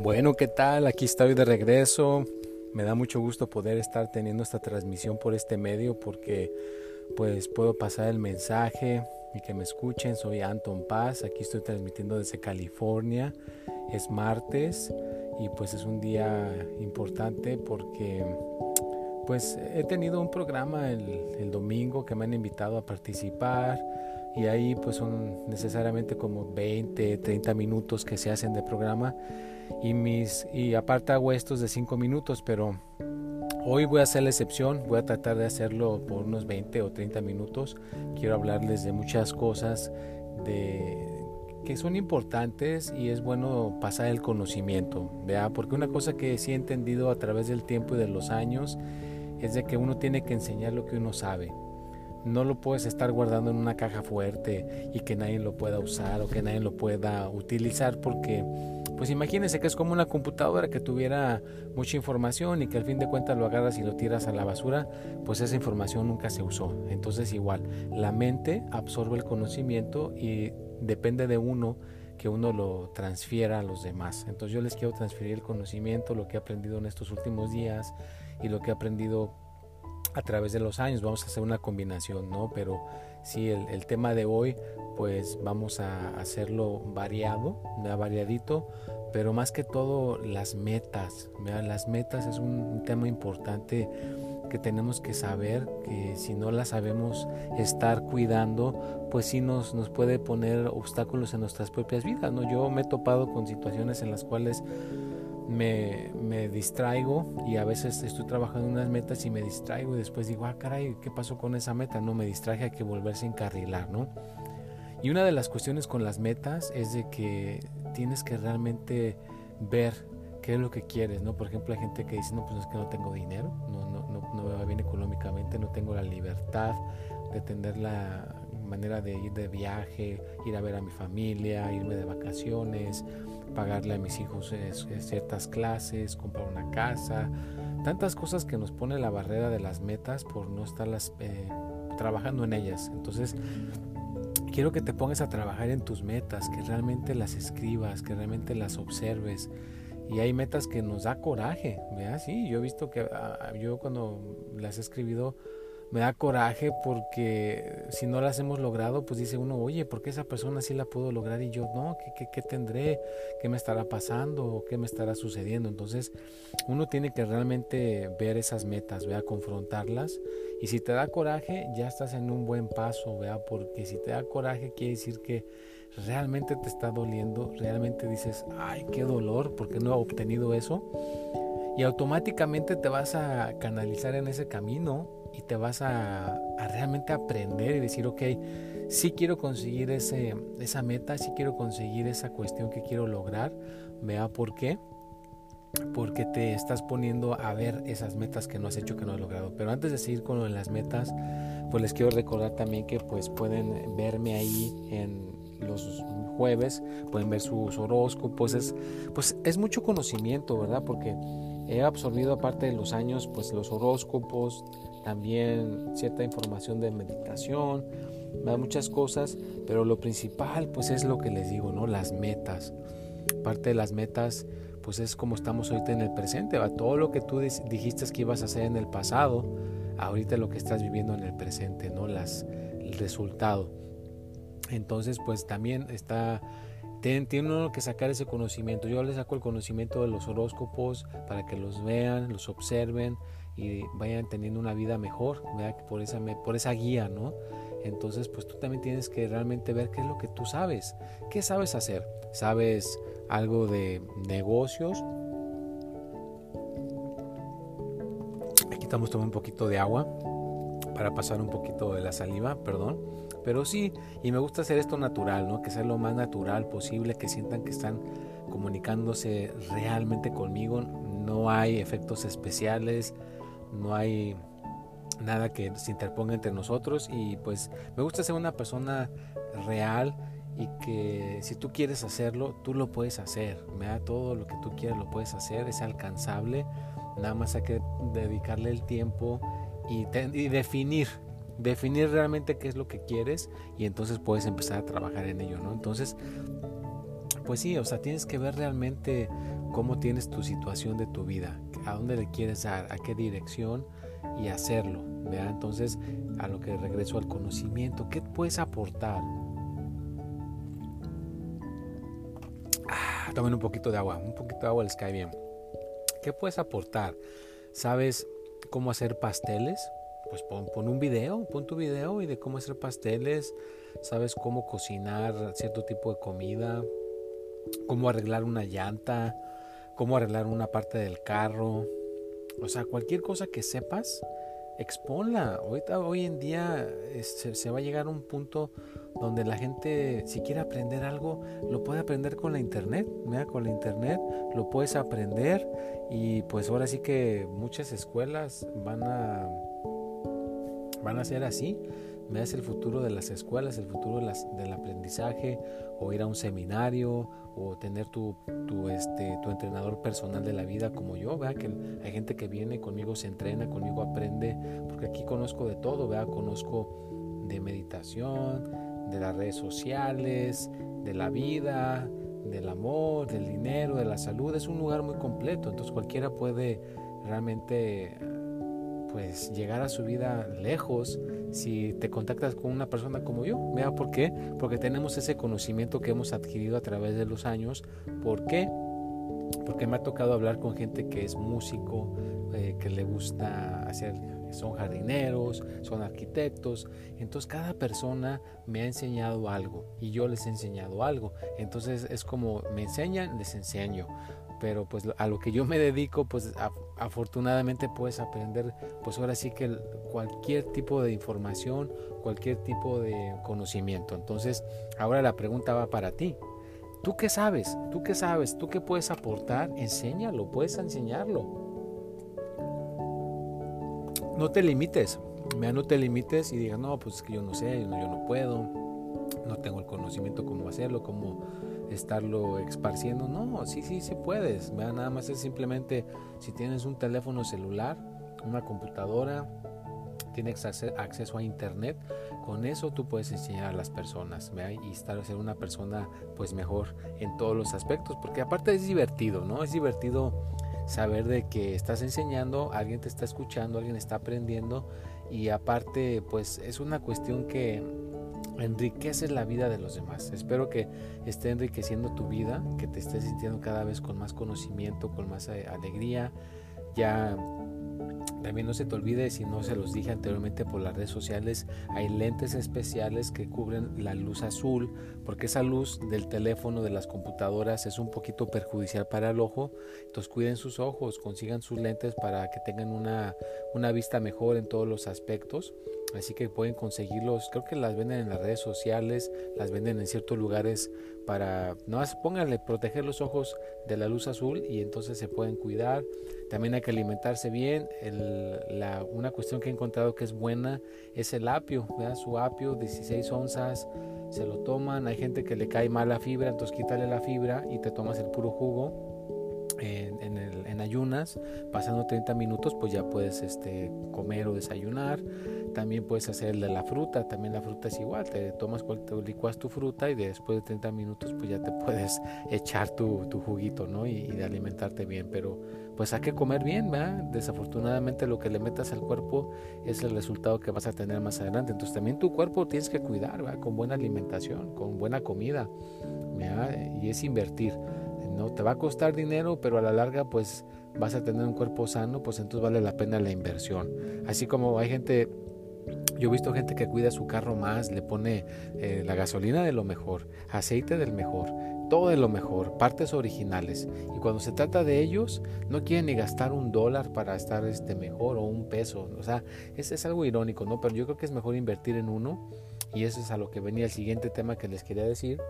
Bueno, ¿qué tal? Aquí estoy de regreso. Me da mucho gusto poder estar teniendo esta transmisión por este medio porque pues puedo pasar el mensaje y que me escuchen. Soy Anton Paz, aquí estoy transmitiendo desde California. Es martes y pues es un día importante porque pues he tenido un programa el, el domingo que me han invitado a participar y ahí pues son necesariamente como 20, 30 minutos que se hacen de programa y mis y aparte hago estos de 5 minutos, pero hoy voy a hacer la excepción, voy a tratar de hacerlo por unos 20 o 30 minutos. Quiero hablarles de muchas cosas de que son importantes y es bueno pasar el conocimiento, ¿vea? Porque una cosa que sí he entendido a través del tiempo y de los años es de que uno tiene que enseñar lo que uno sabe no lo puedes estar guardando en una caja fuerte y que nadie lo pueda usar o que nadie lo pueda utilizar porque pues imagínense que es como una computadora que tuviera mucha información y que al fin de cuentas lo agarras y lo tiras a la basura, pues esa información nunca se usó. Entonces igual, la mente absorbe el conocimiento y depende de uno que uno lo transfiera a los demás. Entonces yo les quiero transferir el conocimiento, lo que he aprendido en estos últimos días y lo que he aprendido a través de los años. Vamos a hacer una combinación, ¿no? Pero sí, el, tema de hoy, pues vamos a hacerlo variado, variadito, pero más que todo las metas. Las metas es un tema importante que tenemos que saber, que si no las sabemos estar cuidando, pues sí nos, nos puede poner obstáculos en nuestras propias vidas, ¿no? Yo me he topado con situaciones en las cuales me, me, distraigo y a veces estoy trabajando en unas metas y me distraigo y después digo, ah, caray, ¿qué pasó con esa meta? No, me distraje, hay que volverse a encarrilar, ¿no? Y una de las cuestiones con las metas es de que tienes que realmente ver qué es lo que quieres, ¿no? Por ejemplo, hay gente que dice, no, pues es que no tengo dinero, no, no, no, no me va bien económicamente, no tengo la libertad de tener la manera de ir de viaje, ir a ver a mi familia, irme de vacaciones, pagarle a mis hijos ciertas clases, comprar una casa, tantas cosas que nos pone la barrera de las metas por no estarlas eh, trabajando en ellas. Entonces, quiero que te pongas a trabajar en tus metas, que realmente las escribas, que realmente las observes. Y hay metas que nos da coraje, ¿verdad? Sí, yo he visto que ah, yo cuando las he escribido, me da coraje porque si no las hemos logrado, pues dice uno, oye, ¿por qué esa persona sí la pudo lograr y yo no? ¿Qué, qué, qué tendré? ¿Qué me estará pasando? ¿Qué me estará sucediendo? Entonces, uno tiene que realmente ver esas metas, vea, confrontarlas. Y si te da coraje, ya estás en un buen paso, vea, porque si te da coraje quiere decir que realmente te está doliendo, realmente dices, ay, qué dolor, porque no he obtenido eso. Y automáticamente te vas a canalizar en ese camino y te vas a, realmente aprender y decir, ok, sí quiero conseguir ese, esa meta, sí quiero conseguir esa cuestión que quiero lograr. Vea por qué. Porque te estás poniendo a ver esas metas que no has hecho, que no has logrado. Pero antes de seguir con las metas, pues les quiero recordar también que pues pueden verme ahí en los jueves, pueden ver sus horóscopos. Es, pues es mucho conocimiento, ¿verdad? Porque he absorbido aparte de los años pues los horóscopos, también cierta información de meditación, muchas cosas, pero lo principal pues es lo que les digo, ¿no? Las metas. Parte de las metas pues es como estamos ahorita en el presente, ¿va? todo lo que tú dijiste que ibas a hacer en el pasado, ahorita lo que estás viviendo en el presente, ¿no? Las, el resultado. Entonces pues también está tiene uno que sacar ese conocimiento. Yo les saco el conocimiento de los horóscopos para que los vean, los observen, y vayan teniendo una vida mejor, por esa, por esa guía, ¿no? Entonces, pues tú también tienes que realmente ver qué es lo que tú sabes, qué sabes hacer. ¿Sabes algo de negocios? Aquí estamos tomando un poquito de agua para pasar un poquito de la saliva, perdón. Pero sí, y me gusta hacer esto natural, ¿no? Que sea lo más natural posible, que sientan que están comunicándose realmente conmigo. No hay efectos especiales, no hay nada que se interponga entre nosotros y pues me gusta ser una persona real y que si tú quieres hacerlo, tú lo puedes hacer. Me da todo lo que tú quieras lo puedes hacer, es alcanzable. Nada más hay que dedicarle el tiempo y, definir, definir realmente qué es lo que quieres y entonces puedes empezar a trabajar en ello, ¿no? Entonces, pues sí, o sea, tienes que ver realmente cómo tienes tu situación de tu vida, a dónde le quieres dar, a qué dirección y hacerlo. ¿vea? Entonces, a lo que regreso al conocimiento, ¿qué puedes aportar? Ah, tomen un poquito de agua, un poquito de agua les cae bien. ¿Qué puedes aportar? ¿Sabes cómo hacer pasteles? Pues pon, pon, un video, pon tu video y de cómo hacer pasteles, sabes cómo cocinar cierto tipo de comida, cómo arreglar una llanta, cómo arreglar una parte del carro. O sea, cualquier cosa que sepas, exponla. Ahorita, hoy en día se, va a llegar a un punto donde la gente, si quiere aprender algo, lo puede aprender con la internet. Mira, con la internet lo puedes aprender y pues ahora sí que muchas escuelas van a van a ser así es el futuro de las escuelas, el futuro del aprendizaje, o ir a un seminario, o tener tu, tu, este, tu entrenador personal de la vida como yo, vea que hay gente que viene conmigo, se entrena, conmigo aprende, porque aquí conozco de todo, vea, conozco de meditación, de las redes sociales, de la vida, del amor, del dinero, de la salud, es un lugar muy completo, entonces cualquiera puede realmente pues llegar a su vida lejos si te contactas con una persona como yo. Vea por qué, porque tenemos ese conocimiento que hemos adquirido a través de los años. ¿Por qué? Porque me ha tocado hablar con gente que es músico, eh, que le gusta hacer, son jardineros, son arquitectos. Entonces cada persona me ha enseñado algo y yo les he enseñado algo. Entonces es como me enseñan, les enseño pero pues a lo que yo me dedico pues afortunadamente puedes aprender pues ahora sí que cualquier tipo de información cualquier tipo de conocimiento. Entonces ahora la pregunta va para ti. Tú qué sabes tú qué sabes tú qué puedes aportar enséñalo puedes enseñarlo. No te limites no te limites y digas no pues es que yo no sé yo no puedo no tengo el conocimiento cómo hacerlo cómo estarlo esparciendo. No, sí, sí, sí puedes. Nada más es simplemente si tienes un teléfono celular, una computadora, tienes acceso a internet, con eso tú puedes enseñar a las personas y estar ser una persona pues mejor en todos los aspectos, porque aparte es divertido, ¿no? Es divertido saber de que estás enseñando, alguien te está escuchando, alguien está aprendiendo y aparte pues es una cuestión que enriqueces la vida de los demás. Espero que esté enriqueciendo tu vida, que te estés sintiendo cada vez con más conocimiento, con más eh, alegría. Ya también no se te olvide, si no se los dije anteriormente por las redes sociales, hay lentes especiales que cubren la luz azul, porque esa luz del teléfono, de las computadoras, es un poquito perjudicial para el ojo. Entonces cuiden sus ojos, consigan sus lentes para que tengan una, una vista mejor en todos los aspectos. Así que pueden conseguirlos, creo que las venden en las redes sociales, las venden en ciertos lugares para, no pónganle, proteger los ojos de la luz azul y entonces se pueden cuidar. También hay que alimentarse bien. la, una cuestión que he encontrado que es buena es el apio, ¿verdad? su apio, 16 onzas, se lo toman. Hay gente que le cae mal la fibra, entonces quítale la fibra y te tomas el puro jugo. En, en, ayunas, pasando 30 minutos, pues ya puedes este, comer o desayunar. También puedes hacer de la fruta, también la fruta es igual, te tomas, te licuas tu fruta y después de 30 minutos pues ya te puedes echar tu, tu juguito, ¿no? Y, de alimentarte bien, pero pues hay que comer bien, ¿verdad? Desafortunadamente lo que le metas al cuerpo es el resultado que vas a tener más adelante, entonces también tu cuerpo tienes que cuidar, ¿verdad? Con buena alimentación, con buena comida, Y es invertir, ¿no? Te va a costar dinero, pero a la larga pues vas a tener un cuerpo sano, pues entonces vale la pena la inversión. Así como hay gente yo he visto gente que cuida su carro más, le pone eh, la gasolina de lo mejor, aceite del mejor, todo de lo mejor, partes originales. Y cuando se trata de ellos, no quieren ni gastar un dólar para estar este mejor o un peso. O sea, es, es algo irónico, ¿no? Pero yo creo que es mejor invertir en uno. Y eso es a lo que venía el siguiente tema que les quería decir.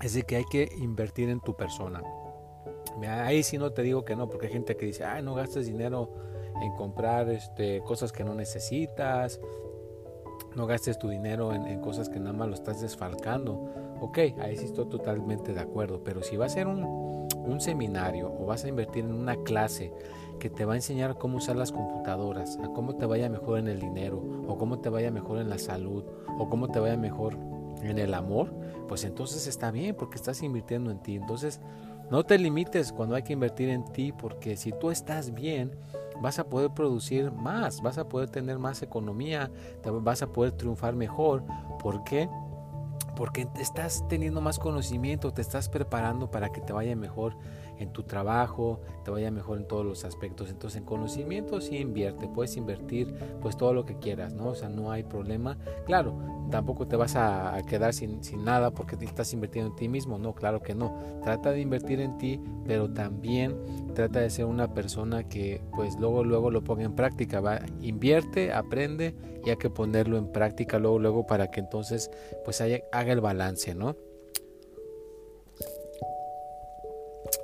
Es de que hay que invertir en tu persona. Ahí sí no te digo que no, porque hay gente que dice, ay, no gastes dinero en comprar este, cosas que no necesitas, no gastes tu dinero en, cosas que nada más lo estás desfalcando. Ok, ahí sí estoy totalmente de acuerdo, pero si va a ser un, un seminario o vas a invertir en una clase que te va a enseñar cómo usar las computadoras, a cómo te vaya mejor en el dinero, o cómo te vaya mejor en la salud, o cómo te vaya mejor en el amor, pues entonces está bien porque estás invirtiendo en ti. Entonces, no te limites cuando hay que invertir en ti porque si tú estás bien, vas a poder producir más, vas a poder tener más economía, vas a poder triunfar mejor. ¿Por qué? Porque estás teniendo más conocimiento, te estás preparando para que te vaya mejor en tu trabajo, te vaya mejor en todos los aspectos. Entonces en conocimiento sí invierte, puedes invertir pues todo lo que quieras, ¿no? O sea, no hay problema. Claro, tampoco te vas a quedar sin, sin nada porque te estás invirtiendo en ti mismo, no, claro que no. Trata de invertir en ti, pero también trata de ser una persona que pues luego luego lo ponga en práctica, va, invierte, aprende y hay que ponerlo en práctica luego luego para que entonces pues haga el balance, ¿no?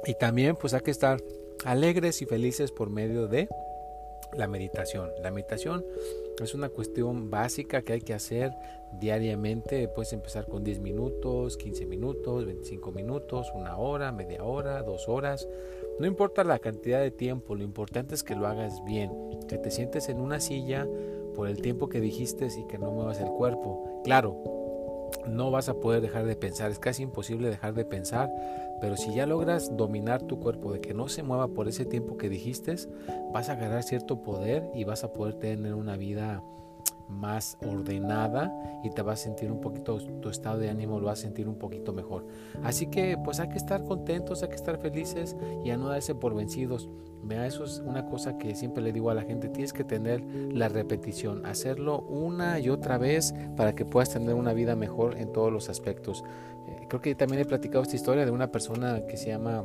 Y también pues hay que estar alegres y felices por medio de la meditación. La meditación es una cuestión básica que hay que hacer diariamente. Puedes empezar con 10 minutos, 15 minutos, 25 minutos, una hora, media hora, dos horas. No importa la cantidad de tiempo, lo importante es que lo hagas bien, que te sientes en una silla por el tiempo que dijiste y que no muevas el cuerpo. Claro, no vas a poder dejar de pensar, es casi imposible dejar de pensar, pero si ya logras dominar tu cuerpo de que no se mueva por ese tiempo que dijiste, vas a ganar cierto poder y vas a poder tener una vida más ordenada y te vas a sentir un poquito, tu estado de ánimo lo vas a sentir un poquito mejor. Así que pues hay que estar contentos, hay que estar felices y a no darse por vencidos. Vea, eso es una cosa que siempre le digo a la gente, tienes que tener la repetición, hacerlo una y otra vez para que puedas tener una vida mejor en todos los aspectos. Eh, creo que también he platicado esta historia de una persona que se llama,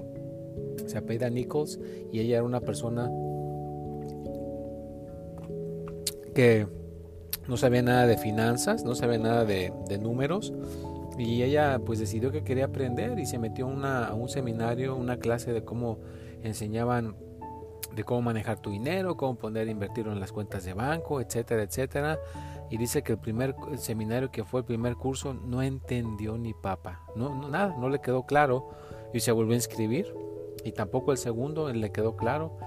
se apellida Nichols y ella era una persona que no sabía nada de finanzas, no sabía nada de, números y ella pues decidió que quería aprender y se metió a un seminario, una clase de cómo enseñaban de cómo manejar tu dinero, cómo poder invertirlo en las cuentas de banco, etcétera, etcétera. Y dice que el primer seminario que fue el primer curso no entendió ni papa, no, nada, no le quedó claro y se volvió a inscribir y tampoco el segundo le quedó claro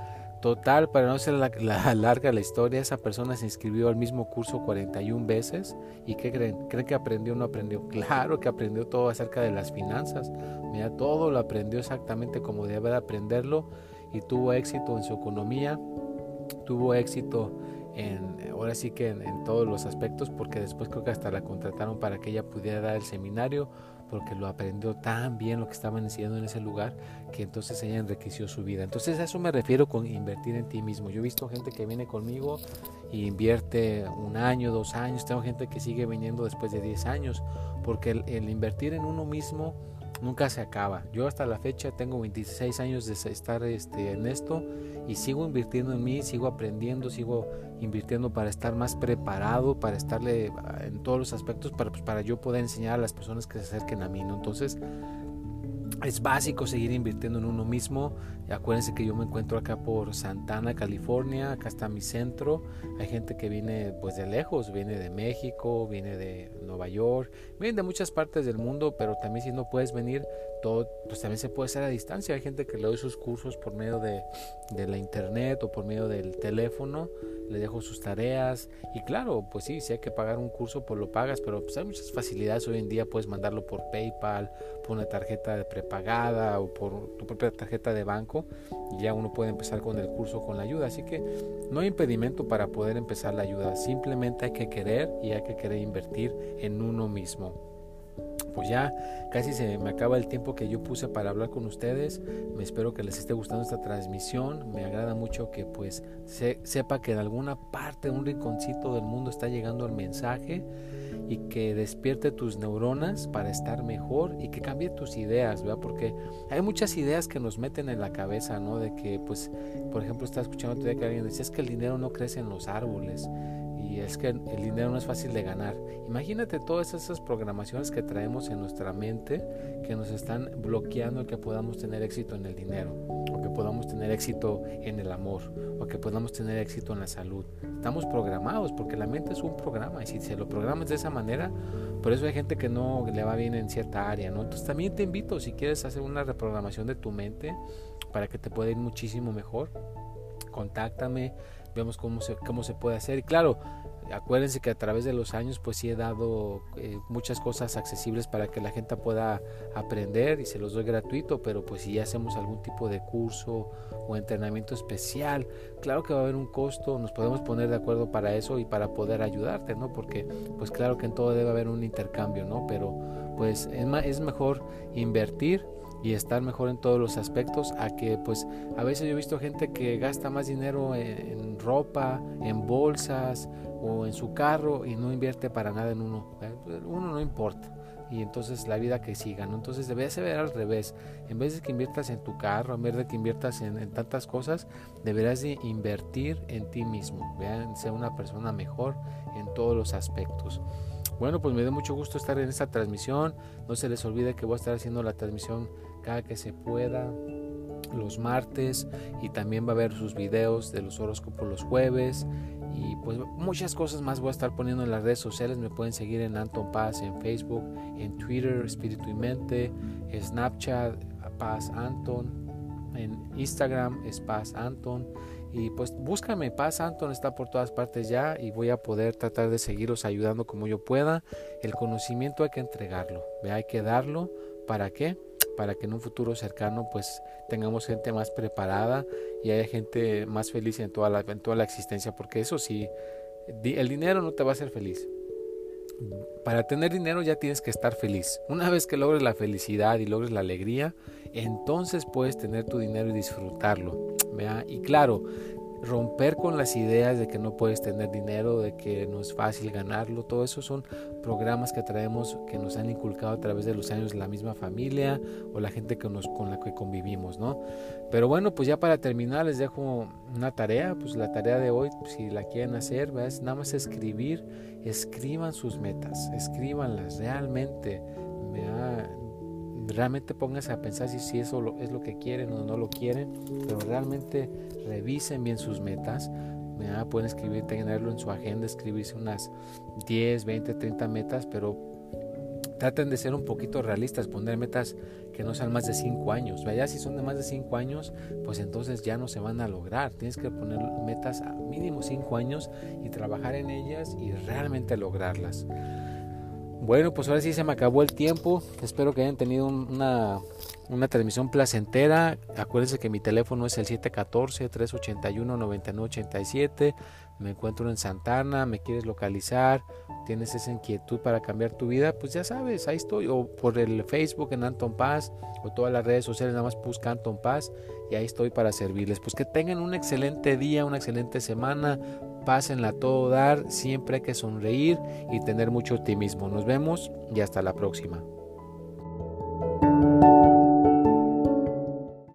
Total, para no ser la, larga la historia, esa persona se inscribió al mismo curso 41 veces y ¿qué creen? ¿Creen que aprendió o no aprendió? Claro que aprendió todo acerca de las finanzas. Mira, todo lo aprendió exactamente como debe de aprenderlo y tuvo éxito en su economía, tuvo éxito en, ahora sí que en todos los aspectos porque después creo que hasta la contrataron para que ella pudiera dar el seminario porque lo aprendió tan bien lo que estaban enseñando en ese lugar que entonces ella enriqueció su vida. Entonces a eso me refiero con invertir en ti mismo. Yo he visto gente que viene conmigo y invierte un año, dos años. Tengo gente que sigue viniendo después de 10 años porque el, invertir en uno mismo nunca se acaba. Yo hasta la fecha tengo 26 años de estar este, en esto y sigo invirtiendo en mí, sigo aprendiendo, sigo invirtiendo para estar más preparado, para estarle ah, en todos los aspectos, para, pues, para yo poder enseñar a las personas que se acerquen a mí. ¿no? Entonces, es básico seguir invirtiendo en uno mismo. Acuérdense que yo me encuentro acá por Santana, California. Acá está mi centro. Hay gente que viene pues de lejos, viene de México, viene de Nueva York, viene de muchas partes del mundo, pero también si no puedes venir, todo, pues también se puede hacer a distancia. Hay gente que le doy sus cursos por medio de la internet o por medio del teléfono le dejo sus tareas. Y claro, pues sí, si hay que pagar un curso, pues lo pagas, pero pues hay muchas facilidades hoy en día, puedes mandarlo por PayPal, por una tarjeta de prepagada o por tu propia tarjeta de banco y ya uno puede empezar con el curso con la ayuda, así que no hay impedimento para poder empezar la ayuda, simplemente hay que querer y hay que querer invertir en uno mismo pues ya casi se me acaba el tiempo que yo puse para hablar con ustedes. Me espero que les esté gustando esta transmisión. Me agrada mucho que pues sepa que en alguna parte, un rinconcito del mundo está llegando el mensaje y que despierte tus neuronas para estar mejor y que cambie tus ideas, ¿verdad? Porque hay muchas ideas que nos meten en la cabeza, ¿no? De que, pues, por ejemplo, estaba escuchando que alguien decía, es que el dinero no crece en los árboles es que el dinero no es fácil de ganar. Imagínate todas esas programaciones que traemos en nuestra mente que nos están bloqueando el que podamos tener éxito en el dinero, o que podamos tener éxito en el amor, o que podamos tener éxito en la salud. Estamos programados porque la mente es un programa y si se lo programas de esa manera, por eso hay gente que no le va bien en cierta área, ¿no? Entonces también te invito si quieres hacer una reprogramación de tu mente para que te pueda ir muchísimo mejor, contáctame, vemos cómo se, cómo se puede hacer. Y claro, acuérdense que a través de los años pues sí he dado eh, muchas cosas accesibles para que la gente pueda aprender y se los doy gratuito, pero pues si ya hacemos algún tipo de curso o entrenamiento especial, claro que va a haber un costo, nos podemos poner de acuerdo para eso y para poder ayudarte, ¿no? Porque pues claro que en todo debe haber un intercambio, ¿no? Pero pues es mejor invertir y estar mejor en todos los aspectos a que pues a veces yo he visto gente que gasta más dinero en, ropa, en bolsas o en su carro y no invierte para nada en uno. Uno no importa y entonces la vida que siga, ¿no? Entonces debe ser al revés. En vez de que inviertas en tu carro, en vez de que inviertas en, tantas cosas, deberás de invertir en ti mismo. Vean, ser una persona mejor en todos los aspectos. Bueno, pues me da mucho gusto estar en esta transmisión. No se les olvide que voy a estar haciendo la transmisión cada que se pueda los martes y también va a haber sus videos de los horóscopos los jueves y pues muchas cosas más voy a estar poniendo en las redes sociales. Me pueden seguir en Anton Paz en Facebook en Twitter Espíritu y Mente Snapchat Paz Anton en Instagram es Paz Anton. Y pues búscame Paz Anton está por todas partes ya y voy a poder tratar de seguiros ayudando como yo pueda. El conocimiento hay que entregarlo hay que darlo. Para qué para que en un futuro cercano pues tengamos gente más preparada y haya gente más feliz en toda la, en toda la existencia, porque eso sí, el dinero no te va a hacer feliz. Para tener dinero ya tienes que estar feliz. Una vez que logres la felicidad y logres la alegría, entonces puedes tener tu dinero y disfrutarlo. ¿vea? Y claro, romper con las ideas de que no puedes tener dinero, de que no es fácil ganarlo, todo eso son programas que traemos que nos han inculcado a través de los años la misma familia o la gente que nos, con la que convivimos, ¿no? Pero bueno, pues ya para terminar les dejo una tarea, pues la tarea de hoy, si la quieren hacer, es nada más escribir, escriban sus metas, escríbanlas realmente. Me realmente pónganse a pensar si, si eso es lo que quieren o no lo quieren, pero realmente revisen bien sus metas. Pueden escribir, tenerlo en su agenda, escribirse unas 10, 20, 30 metas, pero traten de ser un poquito realistas, poner metas que no sean más de 5 años. Ya si son de más de 5 años, pues entonces ya no se van a lograr. Tienes que poner metas a mínimo 5 años y trabajar en ellas y realmente lograrlas. Bueno, pues ahora sí se me acabó el tiempo. Espero que hayan tenido una, una transmisión placentera. Acuérdense que mi teléfono es el 714-381-9987. Me encuentro en Santana, me quieres localizar, tienes esa inquietud para cambiar tu vida, pues ya sabes, ahí estoy. O por el Facebook en Anton Paz, o todas las redes sociales, nada más busca Anton Paz y ahí estoy para servirles. Pues que tengan un excelente día, una excelente semana pásenla todo dar, siempre hay que sonreír y tener mucho optimismo. Nos vemos y hasta la próxima.